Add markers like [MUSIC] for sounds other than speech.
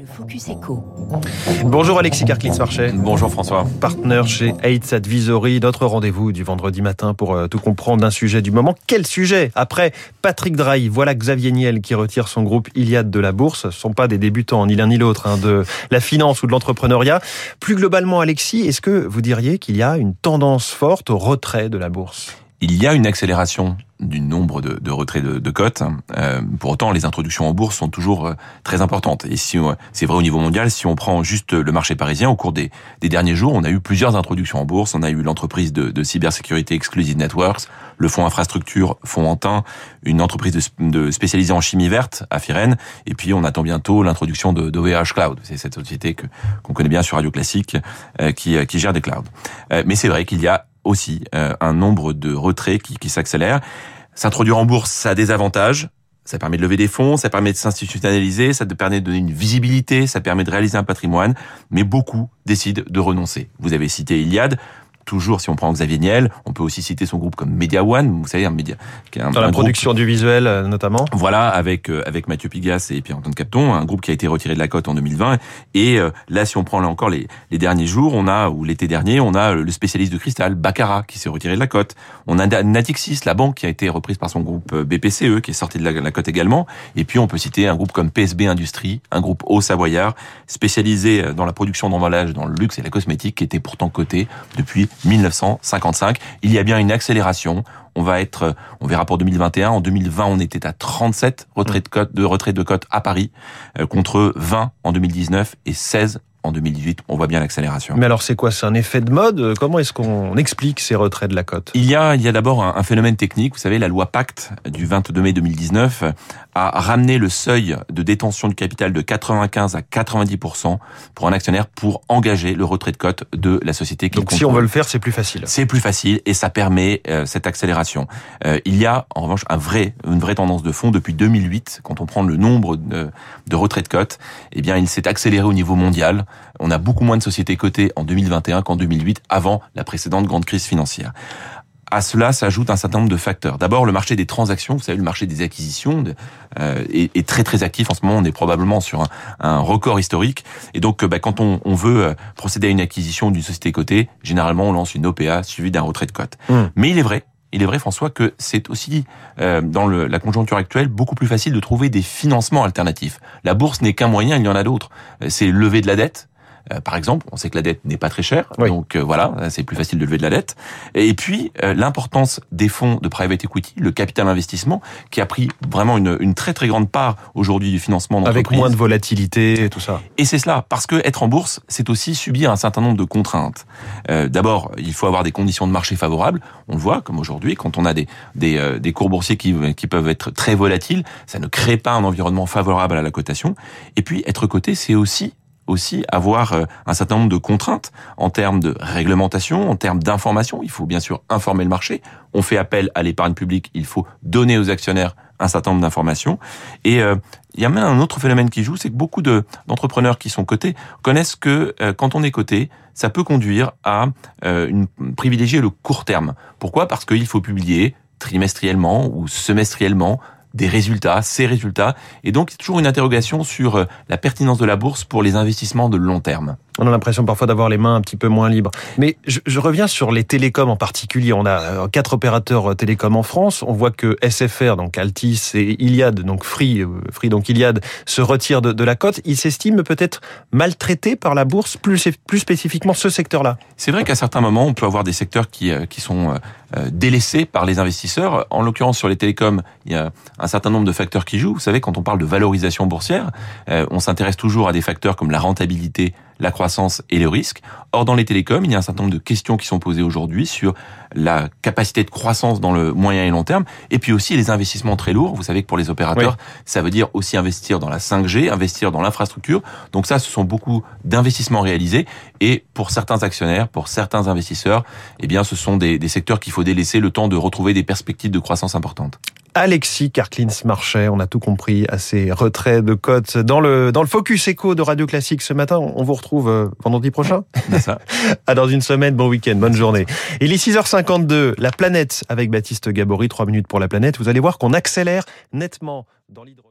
Le Focus Echo. Bonjour Alexis Carclins-Marchais. Bonjour François. Partenaire chez AIDS Advisory, notre rendez-vous du vendredi matin pour euh, tout comprendre d'un sujet du moment. Quel sujet? Après Patrick Drahi, voilà Xavier Niel qui retire son groupe Iliad de la bourse. Ce ne sont pas des débutants, ni l'un ni l'autre, hein, de la finance ou de l'entrepreneuriat. Plus globalement, Alexis, est-ce que vous diriez qu'il y a une tendance forte au retrait de la bourse? Il y a une accélération du nombre de, de retraits de, de cotes. Euh, pour autant, les introductions en bourse sont toujours euh, très importantes. Et si c'est vrai au niveau mondial, si on prend juste le marché parisien, au cours des, des derniers jours, on a eu plusieurs introductions en bourse. On a eu l'entreprise de, de, cybersécurité Exclusive Networks, le fonds infrastructure Fonds Antin, une entreprise de, spécialisée en chimie verte, Afiren, et puis on attend bientôt l'introduction de d'OVH Cloud. C'est cette société que qu'on connaît bien sur Radio Classique euh, qui, qui gère des clouds. Euh, mais c'est vrai qu'il y a aussi euh, un nombre de retraits qui, qui s'accélère. S'introduire en bourse, ça a des avantages. Ça permet de lever des fonds, ça permet de s'institutionnaliser, ça permet de donner une visibilité, ça permet de réaliser un patrimoine, mais beaucoup décident de renoncer. Vous avez cité Iliad, toujours, si on prend Xavier Niel, on peut aussi citer son groupe comme Media One, vous savez, un média qui est un, dans la production du visuel euh, notamment. Voilà, avec euh, avec Mathieu Pigas et Pierre-Antoine Capton, un groupe qui a été retiré de la cote en 2020. Et euh, là, si on prend là encore les, les derniers jours, on a ou l'été dernier, on a le spécialiste de cristal, Baccarat, qui s'est retiré de la cote. On a Natixis, la banque qui a été reprise par son groupe BPCE, qui est sorti de la, la cote également. Et puis on peut citer un groupe comme PSB Industrie, un groupe haut savoyard spécialisé dans la production d'emballages dans le luxe et la cosmétique, qui était pourtant coté depuis 1955. Il y a bien une accélération. On va être, on verra pour 2021. En 2020, on était à 37 retraits de cote, de retraits de cote à Paris, contre 20 en 2019 et 16 en 2018, on voit bien l'accélération. Mais alors c'est quoi? C'est un effet de mode? Comment est-ce qu'on explique ces retraits de la cote? Il y a, il y a d'abord un, un, phénomène technique. Vous savez, la loi Pacte du 22 mai 2019 a ramené le seuil de détention du capital de 95 à 90% pour un actionnaire pour engager le retrait de cote de la société qui Donc si on veut le faire, c'est plus facile. C'est plus facile et ça permet euh, cette accélération. Euh, il y a en revanche un vrai, une vraie tendance de fond depuis 2008. Quand on prend le nombre de, de retraits de cote, eh bien il s'est accéléré au niveau mondial. On a beaucoup moins de sociétés cotées en 2021 qu'en 2008, avant la précédente grande crise financière. À cela s'ajoute un certain nombre de facteurs. D'abord, le marché des transactions, vous savez, le marché des acquisitions euh, est, est, très très actif en ce moment. On est probablement sur un, un record historique. Et donc, bah, quand on, on, veut procéder à une acquisition d'une société cotée, généralement, on lance une OPA suivie d'un retrait de cote. Mmh. Mais il est vrai il est vrai, François, que c'est aussi, euh, dans le, la conjoncture actuelle, beaucoup plus facile de trouver des financements alternatifs. La bourse n'est qu'un moyen, il y en a d'autres. C'est lever de la dette, euh, par exemple, on sait que la dette n'est pas très chère, oui. donc euh, voilà, c'est plus facile de lever de la dette. Et puis euh, l'importance des fonds de private equity, le capital investissement, qui a pris vraiment une, une très très grande part aujourd'hui du financement Avec moins de volatilité et tout ça. Et c'est cela, parce que être en bourse, c'est aussi subir un certain nombre de contraintes. Euh, D'abord, il faut avoir des conditions de marché favorables. On le voit, comme aujourd'hui, quand on a des, des, des cours boursiers qui, qui peuvent être très volatiles, ça ne crée pas un environnement favorable à la cotation. Et puis être coté, c'est aussi aussi avoir un certain nombre de contraintes en termes de réglementation, en termes d'information. Il faut bien sûr informer le marché. On fait appel à l'épargne publique. Il faut donner aux actionnaires un certain nombre d'informations. Et euh, il y a même un autre phénomène qui joue, c'est que beaucoup de, d'entrepreneurs qui sont cotés connaissent que euh, quand on est coté, ça peut conduire à euh, privilégier le court terme. Pourquoi? Parce qu'il faut publier trimestriellement ou semestriellement des résultats, ces résultats. Et donc, a toujours une interrogation sur la pertinence de la bourse pour les investissements de long terme. On a l'impression parfois d'avoir les mains un petit peu moins libres. Mais je, je, reviens sur les télécoms en particulier. On a quatre opérateurs télécoms en France. On voit que SFR, donc Altis et Iliad, donc Free, Free donc Iliad, se retirent de, de la cote. Ils s'estiment peut-être maltraités par la bourse, plus, plus spécifiquement ce secteur-là. C'est vrai qu'à certains moments, on peut avoir des secteurs qui, qui sont délaissés par les investisseurs. En l'occurrence, sur les télécoms, il y a un certain nombre de facteurs qui jouent. Vous savez, quand on parle de valorisation boursière, on s'intéresse toujours à des facteurs comme la rentabilité, la croissance et le risque. Or, dans les télécoms, il y a un certain nombre de questions qui sont posées aujourd'hui sur la capacité de croissance dans le moyen et long terme, et puis aussi les investissements très lourds. Vous savez que pour les opérateurs, oui. ça veut dire aussi investir dans la 5G, investir dans l'infrastructure. Donc ça, ce sont beaucoup d'investissements réalisés, et pour certains actionnaires, pour certains investisseurs, eh bien, ce sont des, des secteurs qu'il faut délaisser le temps de retrouver des perspectives de croissance importantes. Alexis Carclins-Marchais, on a tout compris à ces retraits de cotes dans le, dans le Focus Echo de Radio Classique ce matin. On vous retrouve vendredi prochain. Ça. [LAUGHS] à dans une semaine, bon week-end, bonne journée. Il est 6h52, la planète avec Baptiste Gabory, 3 minutes pour la planète. Vous allez voir qu'on accélère nettement dans l'hydrogène.